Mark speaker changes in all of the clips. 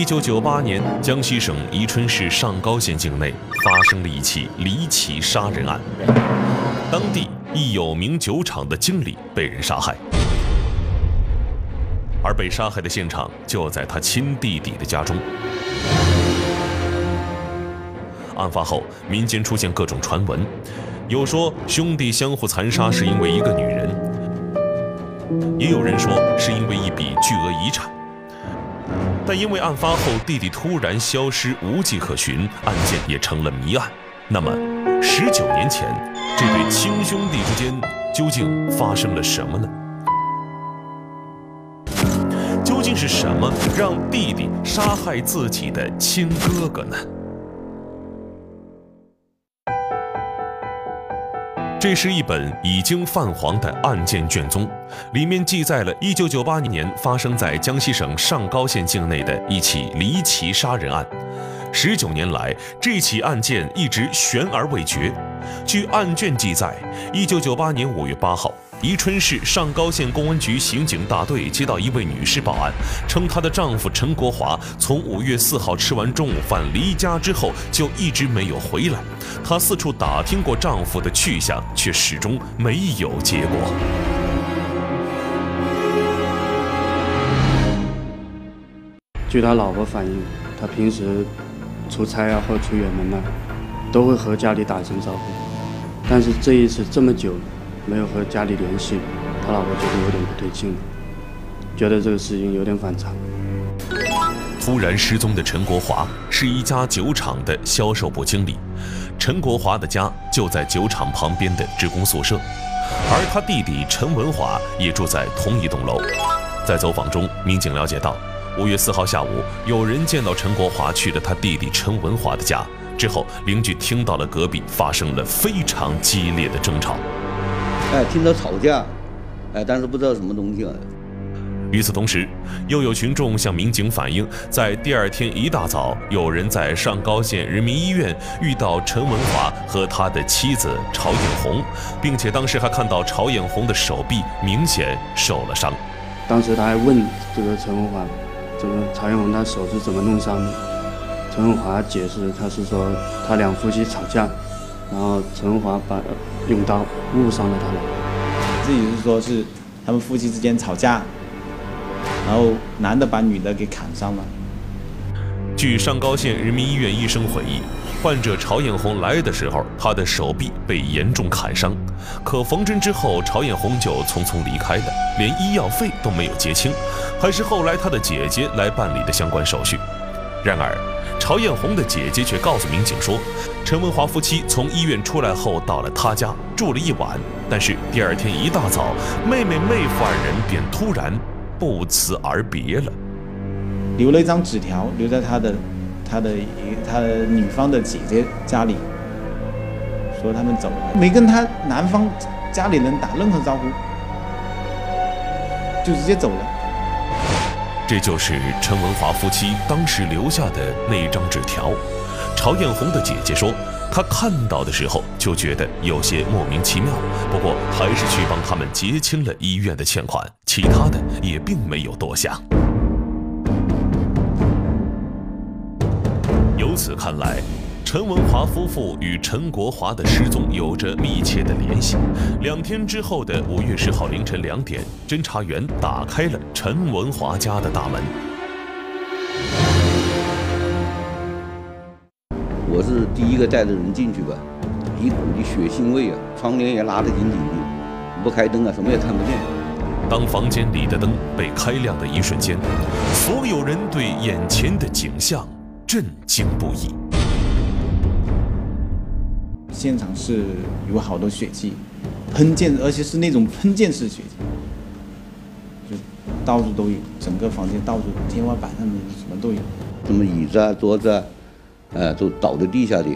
Speaker 1: 一九九八年，江西省宜春市上高县境内发生了一起离奇杀人案，当地一有名酒厂的经理被人杀害，而被杀害的现场就在他亲弟弟的家中。案发后，民间出现各种传闻，有说兄弟相互残杀是因为一个女人，也有人说是因为一笔巨额遗产。但因为案发后弟弟突然消失无迹可寻，案件也成了谜案。那么，十九年前这对亲兄弟之间究竟发生了什么呢？究竟是什么让弟弟杀害自己的亲哥哥呢？这是一本已经泛黄的案件卷宗，里面记载了1998年发生在江西省上高县境内的一起离奇杀人案。十九年来，这起案件一直悬而未决。据案卷记载，1998年5月8号。宜春市上高县公安局刑警大队接到一位女士报案，称她的丈夫陈国华从五月四号吃完中午饭离家之后就一直没有回来。她四处打听过丈夫的去向，却始终没有结果。
Speaker 2: 据他老婆反映，他平时出差啊或出远门啊，都会和家里打声招呼，但是这一次这么久。没有和家里联系，他老婆觉得有点不对劲，觉得这个事情有点反常。
Speaker 1: 突然失踪的陈国华是一家酒厂的销售部经理，陈国华的家就在酒厂旁边的职工宿舍，而他弟弟陈文华也住在同一栋楼。在走访中，民警了解到，五月四号下午，有人见到陈国华去了他弟弟陈文华的家，之后邻居听到了隔壁发生了非常激烈的争吵。
Speaker 3: 哎，听到吵架，哎，但是不知道什么东西啊。
Speaker 1: 与此同时，又有群众向民警反映，在第二天一大早，有人在上高县人民医院遇到陈文华和他的妻子曹艳红，并且当时还看到曹艳红的手臂明显受了伤。
Speaker 2: 当时他还问这个陈文华，这个曹艳红他手是怎么弄伤的？陈文华解释，他是说他两夫妻吵架。然后陈文华把用刀误伤了他老婆。
Speaker 4: 这也是说是他们夫妻之间吵架，然后男的把女的给砍伤了。
Speaker 1: 据上高县人民医院医生回忆，患者曹艳红来的时候，她的手臂被严重砍伤，可缝针之后，曹艳红就匆匆离开了，连医药费都没有结清，还是后来她的姐姐来办理的相关手续。然而。曹艳红的姐姐却告诉民警说，陈文华夫妻从医院出来后到了他家住了一晚，但是第二天一大早，妹妹、妹夫二人便突然不辞而别了。
Speaker 4: 留了一张纸条，留在他的、他的、他的女方的姐姐家里，说他们走了，没跟他男方家里人打任何招呼，就直接走了。
Speaker 1: 这就是陈文华夫妻当时留下的那张纸条。曹艳红的姐姐说，她看到的时候就觉得有些莫名其妙，不过还是去帮他们结清了医院的欠款，其他的也并没有多想。由此看来。陈文华夫妇与陈国华的失踪有着密切的联系。两天之后的五月十号凌晨两点，侦查员打开了陈文华家的大门。
Speaker 3: 我是第一个带着人进去吧，一股的血腥味啊，窗帘也拉得紧紧的，不开灯啊，什么也看不见。
Speaker 1: 当房间里的灯被开亮的一瞬间，所有人对眼前的景象震惊不已。
Speaker 4: 现场是有好多血迹，喷溅，而且是那种喷溅式血迹，就到处都有，整个房间到处天花板上面什么都有，
Speaker 3: 什么椅子啊、桌子啊，呃，都倒在地下的。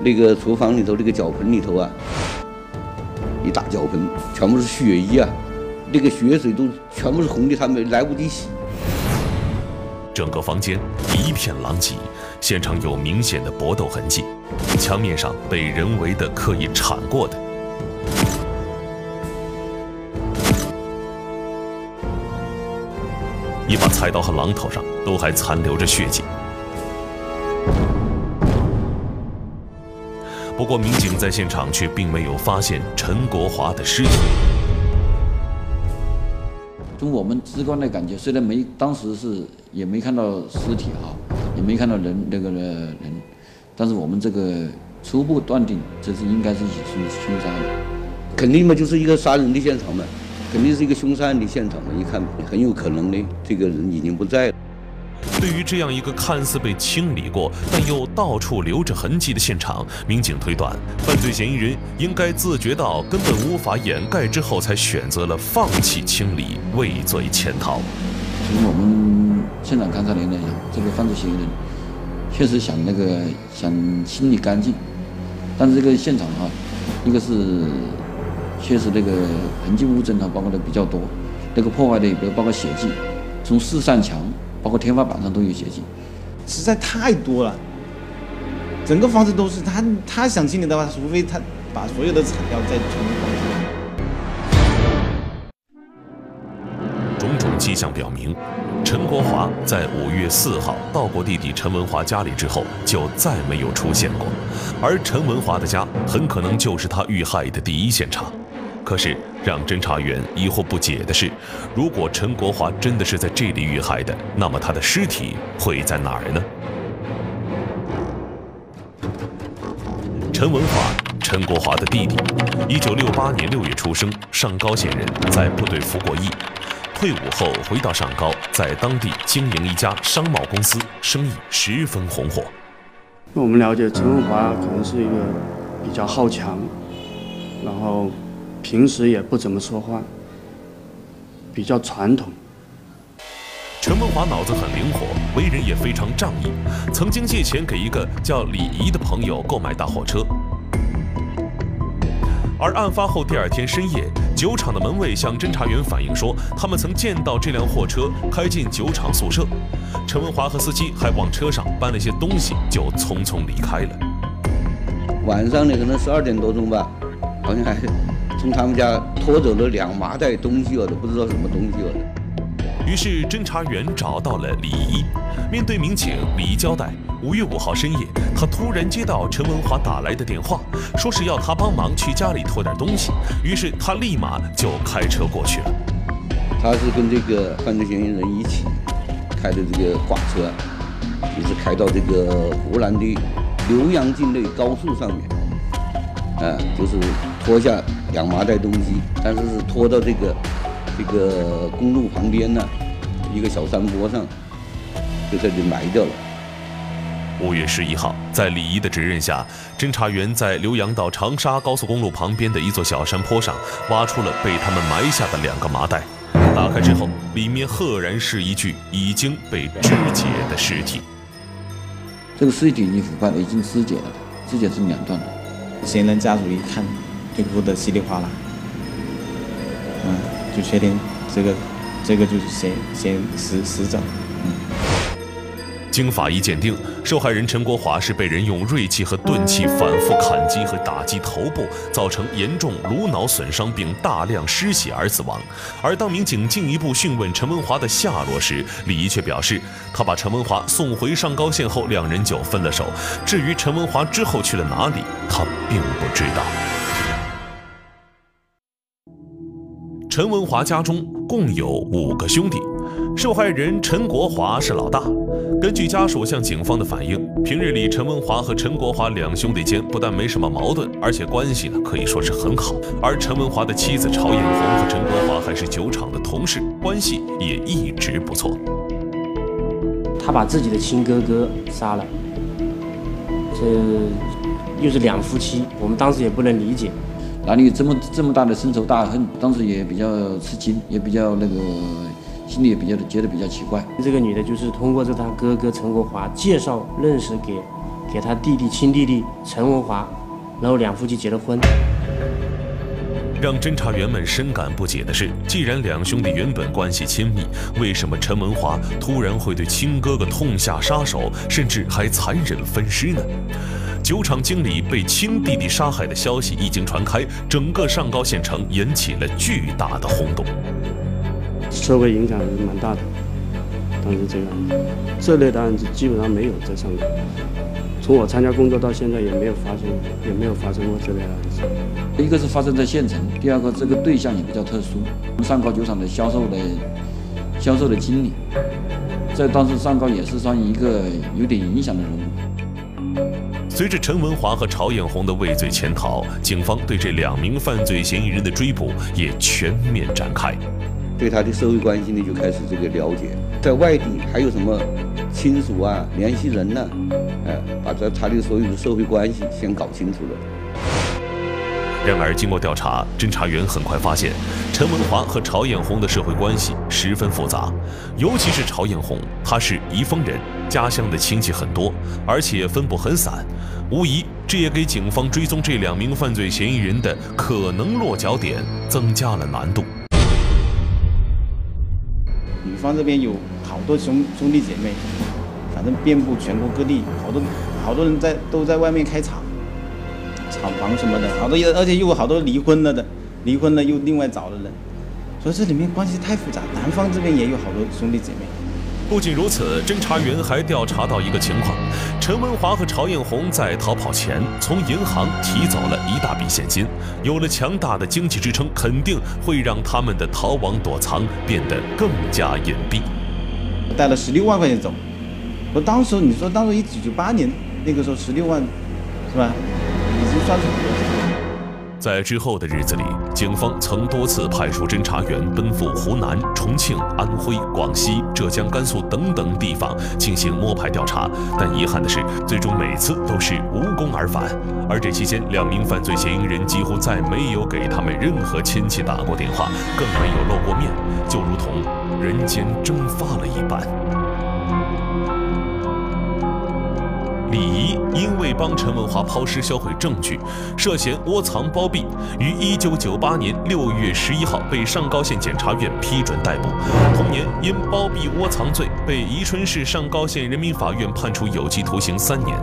Speaker 3: 那个厨房里头那个脚盆里头啊，一大脚盆，全部是血衣啊，那个血水都全部是红的，他们来不及洗。
Speaker 1: 整个房间一片狼藉，现场有明显的搏斗痕迹，墙面上被人为的刻意铲过的。一把菜刀和榔头上都还残留着血迹。不过，民警在现场却并没有发现陈国华的尸体。
Speaker 3: 从我们直观的感觉，虽然没当时是也没看到尸体哈，也没看到人那个人，但是我们这个初步断定，这是应该是一起凶凶杀案，肯定嘛，就是一个杀人的现场嘛，肯定是一个凶杀案的现场嘛，一看很有可能呢，这个人已经不在了。
Speaker 1: 对于这样一个看似被清理过，但又到处留着痕迹的现场，民警推断，犯罪嫌疑人应该自觉到根本无法掩盖之后，才选择了放弃清理，畏罪潜逃。
Speaker 3: 从我们现场勘查人来讲，这个犯罪嫌疑人确实想那个想清理干净，但是这个现场哈，一个是确实那个痕迹物证哈，包括的比较多，那个破坏的也包括血迹，从四扇墙。包括天花板上都有血迹，
Speaker 4: 实在太多了。整个房子都是他，他想清理的话，除非他把所有的材料再重新放出来。
Speaker 1: 种种迹象表明，陈国华在五月四号到过弟弟陈文华家里之后，就再没有出现过，而陈文华的家很可能就是他遇害的第一现场。可是，让侦查员疑惑不解的是，如果陈国华真的是在这里遇害的，那么他的尸体会在哪儿呢？陈文华，陈国华的弟弟，一九六八年六月出生，上高县人，在部队服过役，退伍后回到上高，在当地经营一家商贸公司，生意十分红火。
Speaker 2: 那我们了解，陈文华可能是一个比较好强，然后。平时也不怎么说话，比较传统。
Speaker 1: 陈文华脑子很灵活，为人也非常仗义，曾经借钱给一个叫李怡的朋友购买大货车。而案发后第二天深夜，酒厂的门卫向侦查员反映说，他们曾见到这辆货车开进酒厂宿舍，陈文华和司机还往车上搬了些东西，就匆匆离开了。
Speaker 3: 晚上呢，可能十二点多钟吧，好像还。从他们家拖走了两麻袋东西我，都不知道什么东西了。
Speaker 1: 于是侦查员找到了李一。面对民警，李一交代：五月五号深夜，他突然接到陈文华打来的电话，说是要他帮忙去家里拖点东西。于是他立马就开车过去了。
Speaker 3: 他是跟这个犯罪嫌疑人一起开的这个挂车，也是开到这个湖南的浏阳境内高速上面，啊，就是拖下。两麻袋东西，但是是拖到这个这个公路旁边呢，一个小山坡上，就在这里埋掉了。
Speaker 1: 五月十一号，在李仪的指认下，侦查员在浏阳到长沙高速公路旁边的一座小山坡上，挖出了被他们埋下的两个麻袋。打开之后，里面赫然是一具已经被肢解的尸体。
Speaker 3: 这个尸体已经腐败了，已经肢解了，肢解成两段了。
Speaker 4: 嫌疑人家属一看。就哭得稀里哗啦，嗯，就确定这个，这个就是嫌嫌死死者，嗯。
Speaker 1: 经法医鉴定，受害人陈国华是被人用锐器和钝器反复砍击和打击头部，造成严重颅脑损伤并大量失血而死亡。而当民警进一步讯问陈文华的下落时，李怡却表示，他把陈文华送回上高县后，两人就分了手。至于陈文华之后去了哪里，他并不知道。陈文华家中共有五个兄弟，受害人陈国华是老大。根据家属向警方的反映，平日里陈文华和陈国华两兄弟间不但没什么矛盾，而且关系呢可以说是很好。而陈文华的妻子曹艳红和陈国华还是酒厂的同事，关系也一直不错。
Speaker 5: 他把自己的亲哥哥杀了，这又是两夫妻，我们当时也不能理解。
Speaker 3: 哪里有这么这么大的深仇大恨？当时也比较吃惊，也比较那个，心里也比较觉得比较奇怪。
Speaker 5: 这个女的就是通过这他哥哥陈国华介绍认识给，给她弟弟亲弟弟陈文华，然后两夫妻结了婚。
Speaker 1: 让侦查员们深感不解的是，既然两兄弟原本关系亲密，为什么陈文华突然会对亲哥哥痛下杀手，甚至还残忍分尸呢？酒厂经理被亲弟弟杀害的消息一经传开，整个上高县城引起了巨大的轰动，
Speaker 2: 社会影响还是蛮大的。当时这个案子，这类的案子基本上没有在上高。从我参加工作到现在，也没有发生，也没有发生过这类案子。
Speaker 6: 一个是发生在县城，第二个这个对象也比较特殊，上高酒厂的销售的销售的经理，在当时上高也是算一个有点影响的人物。
Speaker 1: 随着陈文华和曹艳红的畏罪潜逃，警方对这两名犯罪嫌疑人的追捕也全面展开。
Speaker 3: 对他的社会关系呢，就开始这个了解，在外地还有什么亲属啊、联系人呢？哎，把这他的所有的社会关系先搞清楚了。
Speaker 1: 然而，经过调查，侦查员很快发现，陈文华和曹艳红的社会关系十分复杂，尤其是曹艳红，她是宜丰人，家乡的亲戚很多，而且分布很散，无疑这也给警方追踪这两名犯罪嫌疑人的可能落脚点增加了难度。
Speaker 4: 女方这边有好多兄兄弟姐妹，反正遍布全国各地，好多好多人在都在外面开厂。厂房什么的，好多，而且又有好多离婚了的，离婚了又另外找了人，所以这里面关系太复杂。南方这边也有好多兄弟姐妹。
Speaker 1: 不仅如此，侦查员还调查到一个情况：陈文华和曹艳红在逃跑前从银行提走了一大笔现金，有了强大的经济支撑，肯定会让他们的逃亡躲藏变得更加隐蔽。
Speaker 4: 带了十六万块钱走，我当时你说，当时一九九八年那个时候十六万，是吧？已经算是很多了
Speaker 1: 在之后的日子里，警方曾多次派出侦查员奔赴湖南、重庆、安徽、广西、浙江、甘肃等等地方进行摸排调查，但遗憾的是，最终每次都是无功而返。而这期间，两名犯罪嫌疑人几乎再没有给他们任何亲戚打过电话，更没有露过面，就如同人间蒸发了一般。李仪因为帮陈文华抛尸销毁证据，涉嫌窝藏包庇，于一九九八年六月十一号被上高县检察院批准逮捕。同年，因包庇窝藏罪被宜春市上高县人民法院判处有期徒刑三年。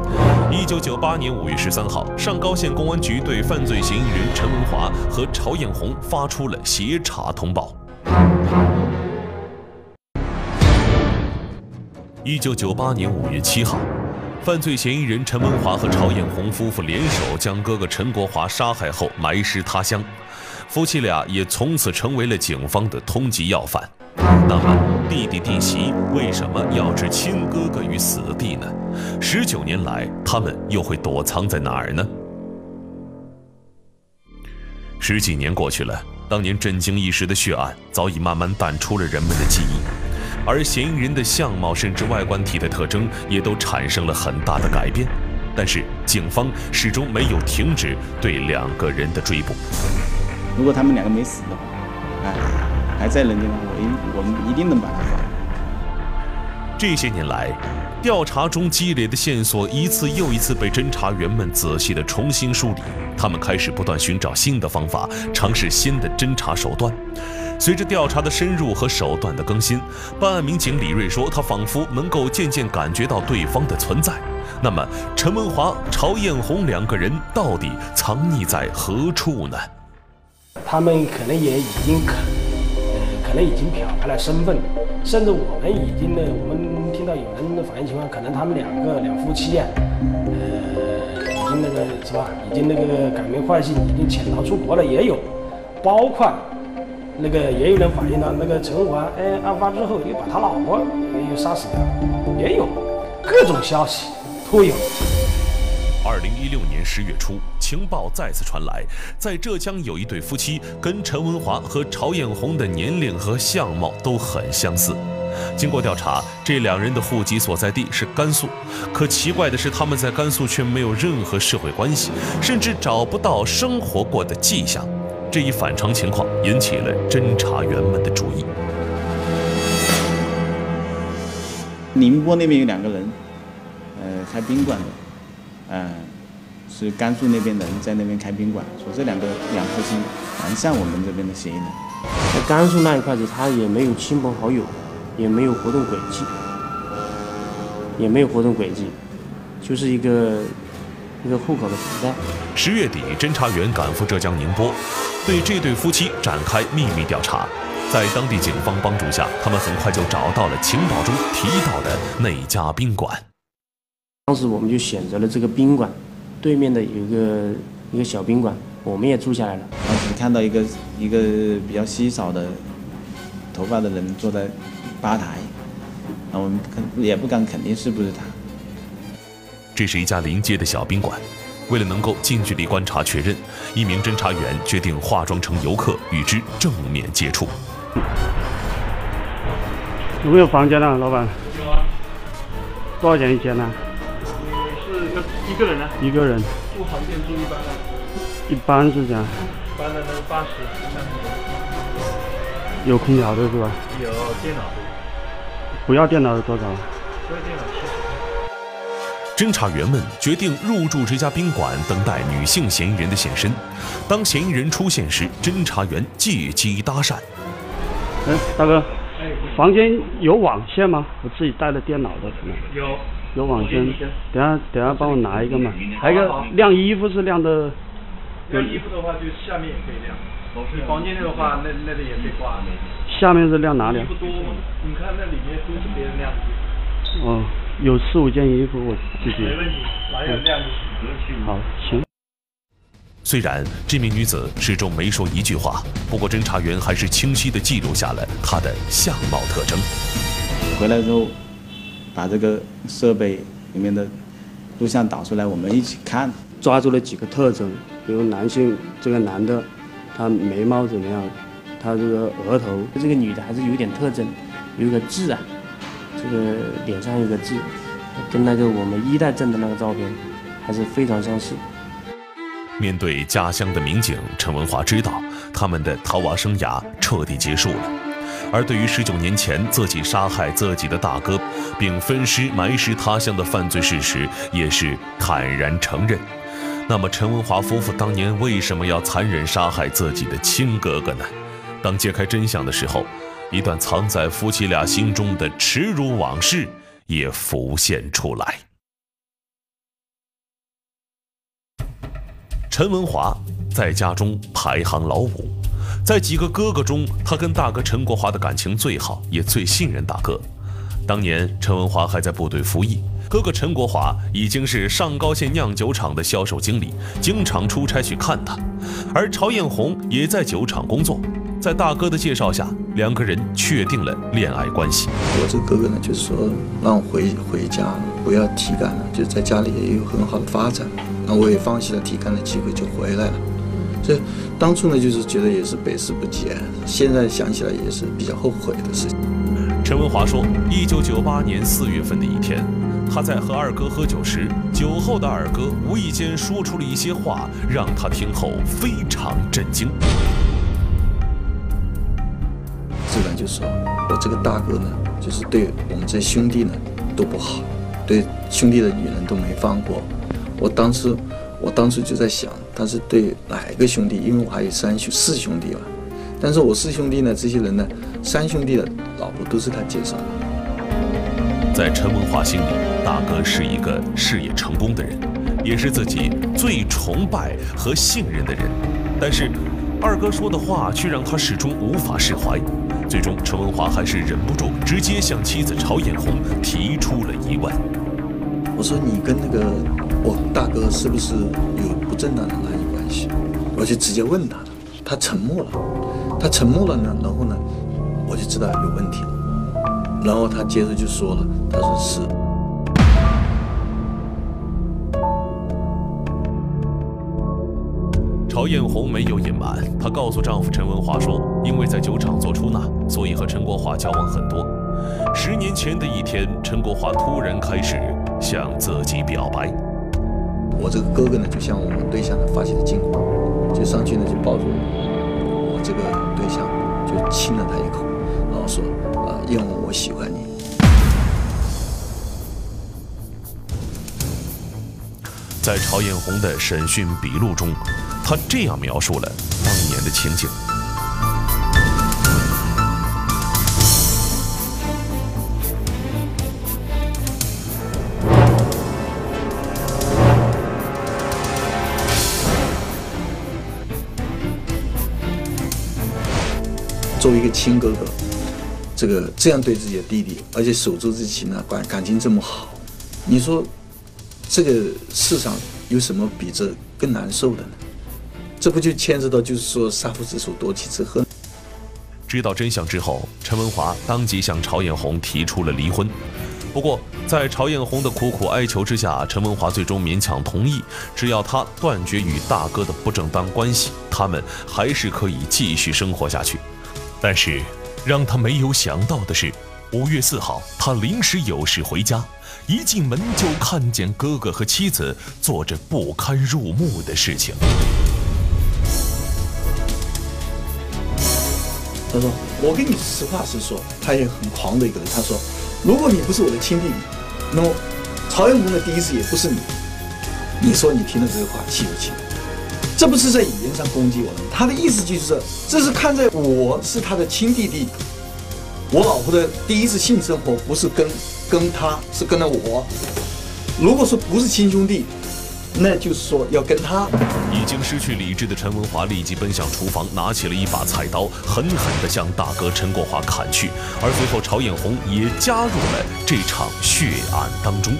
Speaker 1: 一九九八年五月十三号，上高县公安局对犯罪嫌疑人陈文华和曹艳红发出了协查通报。一九九八年五月七号。犯罪嫌疑人陈文华和曹艳红夫妇联手将哥哥陈国华杀害后埋尸他乡，夫妻俩也从此成为了警方的通缉要犯。那么，弟弟弟媳为什么要置亲哥哥于死地呢？十九年来，他们又会躲藏在哪儿呢？十几年过去了，当年震惊一时的血案早已慢慢淡出了人们的记忆。而嫌疑人的相貌甚至外观体的特征也都产生了很大的改变，但是警方始终没有停止对两个人的追捕。
Speaker 4: 如果他们两个没死的话，哎，还在人间我一我们一定能把他抓。
Speaker 1: 这些年来，调查中积累的线索一次又一次被侦查员们仔细的重新梳理，他们开始不断寻找新的方法，尝试新的侦查手段。随着调查的深入和手段的更新，办案民警李瑞说，他仿佛能够渐渐感觉到对方的存在。那么，陈文华、曹艳红两个人到底藏匿在何处呢？
Speaker 7: 他们可能也已经可，可能已经漂白了身份，甚至我们已经呢，我们听到有人的反映情况，可能他们两个两夫妻啊，呃，已经那个是吧，已经那个改名换姓，已经潜逃出国了，也有，包括。那个也有人反映了，那个陈文华，哎，案发之后又把他老婆又杀死了，也有各种消息都有。
Speaker 1: 二零一六年十月初，情报再次传来，在浙江有一对夫妻，跟陈文华和曹艳红的年龄和相貌都很相似。经过调查，这两人的户籍所在地是甘肃，可奇怪的是，他们在甘肃却没有任何社会关系，甚至找不到生活过的迹象。这一反常情况引起了侦查员们的注意。
Speaker 4: 宁波那边有两个人，呃，开宾馆的，嗯，是甘肃那边的人在那边开宾馆，说这两个两夫妻蛮像我们这边的嫌疑人。
Speaker 5: 在甘肃那一块子，他也没有亲朋好友，也没有活动轨迹，也没有活动轨迹，就是一个。一个户口的存在。
Speaker 1: 十月底，侦查员赶赴浙江宁波，对这对夫妻展开秘密调查。在当地警方帮助下，他们很快就找到了情报中提到的那家宾馆。
Speaker 5: 当时我们就选择了这个宾馆，对面的有一个一个小宾馆，我们也住下来了。
Speaker 4: 当时看到一个一个比较稀少的头发的人坐在吧台，那我们肯也不敢肯定是不是他。
Speaker 1: 这是一家临街的小宾馆。为了能够近距离观察确认，一名侦查员决定化妆成游客与之正面接触。
Speaker 2: 有没有房间呢，老板？
Speaker 8: 有啊。
Speaker 2: 多少钱一间呢？
Speaker 8: 你是一个一个人呢？
Speaker 2: 一个人。
Speaker 8: 住房间住一般的。
Speaker 2: 一般是这样。
Speaker 8: 一般的那个八十。
Speaker 2: 有空调的是吧？
Speaker 8: 有电脑的。
Speaker 2: 不要电脑的多少？
Speaker 8: 不要电脑七十。
Speaker 1: 侦查员们决定入住这家宾馆，等待女性嫌疑人的现身。当嫌疑人出现时，侦查员借机搭讪：“
Speaker 2: 哎，大哥，房间有网线吗？我自己带了电脑的，可能
Speaker 8: 有
Speaker 2: 有网线。等下等下帮我拿一个嘛。还有一个晾衣服是晾的。
Speaker 8: 晾衣服的话，就下面也可以晾。你房间内的话，那那里也可以挂。
Speaker 2: 下面是晾哪里？
Speaker 8: 衣服多嘛？你看那里面都是别人晾的。
Speaker 2: 哦。”有四五件衣服，我自己。
Speaker 8: 没问题，哪有晾
Speaker 2: 好，行。
Speaker 1: 虽然这名女子始终没说一句话，不过侦查员还是清晰地记录下了她的相貌特征。
Speaker 4: 回来之后，把这个设备里面的录像导出来，我们一起看，
Speaker 2: 抓住了几个特征，比如男性这个男的，他眉毛怎么样，他这个额头，
Speaker 5: 这个女的还是有点特征，有一个痣啊。这个脸上有个痣，跟那个我们一代镇的那个照片还是非常相似。
Speaker 1: 面对家乡的民警，陈文华知道他们的逃亡生涯彻底结束了。而对于十九年前自己杀害自己的大哥，并分尸埋尸他乡的犯罪事实，也是坦然承认。那么，陈文华夫妇当年为什么要残忍杀害自己的亲哥哥呢？当揭开真相的时候。一段藏在夫妻俩心中的耻辱往事也浮现出来。陈文华在家中排行老五，在几个哥哥中，他跟大哥陈国华的感情最好，也最信任大哥。当年陈文华还在部队服役，哥哥陈国华已经是上高县酿酒厂的销售经理，经常出差去看他，而曹艳红也在酒厂工作。在大哥的介绍下，两个人确定了恋爱关系。
Speaker 9: 我这哥哥呢，就是说让我回回家，不要体干了，就在家里也有很好的发展。那我也放弃了体干的机会，就回来了。所以当初呢，就是觉得也是百思不解。现在想起来也是比较后悔的事情。
Speaker 1: 陈文华说，一九九八年四月份的一天，他在和二哥喝酒时，酒后的二哥无意间说出了一些话，让他听后非常震惊。
Speaker 9: 自然就说，我这个大哥呢，就是对我们这兄弟呢都不好，对兄弟的女人都没放过。我当时，我当时就在想，他是对哪一个兄弟？因为我还有三兄四兄弟嘛。但是我四兄弟呢，这些人呢，三兄弟的老婆都是他介绍的。
Speaker 1: 在陈文华心里，大哥是一个事业成功的人，也是自己最崇拜和信任的人。但是，二哥说的话却让他始终无法释怀。最终，陈文华还是忍不住，直接向妻子曹艳红提出了疑问。
Speaker 9: 我说：“你跟那个我大哥是不是有不正当的男女关系？”我就直接问他了，他沉默了。他沉默了呢，然后呢，我就知道有问题了。然后他接着就说了，他说是。
Speaker 1: 曹艳红没有隐瞒，她告诉丈夫陈文华说：“因为在酒厂做出纳，所以和陈国华交往很多。十年前的一天，陈国华突然开始向自己表白。
Speaker 9: 我这个哥哥呢，就向我们对象呢发起了进攻，就上去呢就抱住我这个对象，就亲了他一口，然后说：‘啊，燕文，我喜欢你。’
Speaker 1: 在曹艳红的审讯笔录中。”他这样描述了当年的情景。
Speaker 9: 作为一个亲哥哥，这个这样对自己的弟弟，而且守住自己亲呢感感情这么好，你说这个世上有什么比这更难受的呢？这不就牵涉到就是说杀父之仇夺妻之恨？
Speaker 1: 知道真相之后，陈文华当即向曹艳红提出了离婚。不过，在曹艳红的苦苦哀求之下，陈文华最终勉强同意，只要他断绝与大哥的不正当关系，他们还是可以继续生活下去。但是，让他没有想到的是，五月四号，他临时有事回家，一进门就看见哥哥和妻子做着不堪入目的事情。
Speaker 9: 他说：“我跟你实话实说，他也很狂的一个人。他说，如果你不是我的亲弟弟，那么曹艳红的第一次也不是你。你说你听了这个话气不气？这不是在语言上攻击我的，他的意思就是，这是看在我是他的亲弟弟，我老婆的第一次性生活不是跟跟他是跟了我。如果说不是亲兄弟。”那就是说，要跟他
Speaker 1: 已经失去理智的陈文华立即奔向厨房，拿起了一把菜刀，狠狠地向大哥陈国华砍去。而随后，朝艳红也加入了这场血案当中。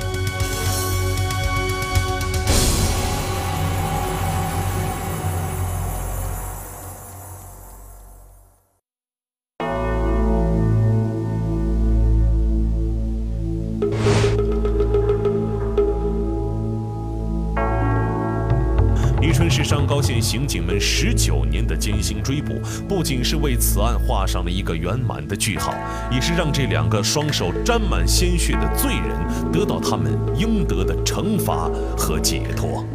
Speaker 1: 刑警们十九年的艰辛追捕，不仅是为此案画上了一个圆满的句号，也是让这两个双手沾满鲜血的罪人得到他们应得的惩罚和解脱。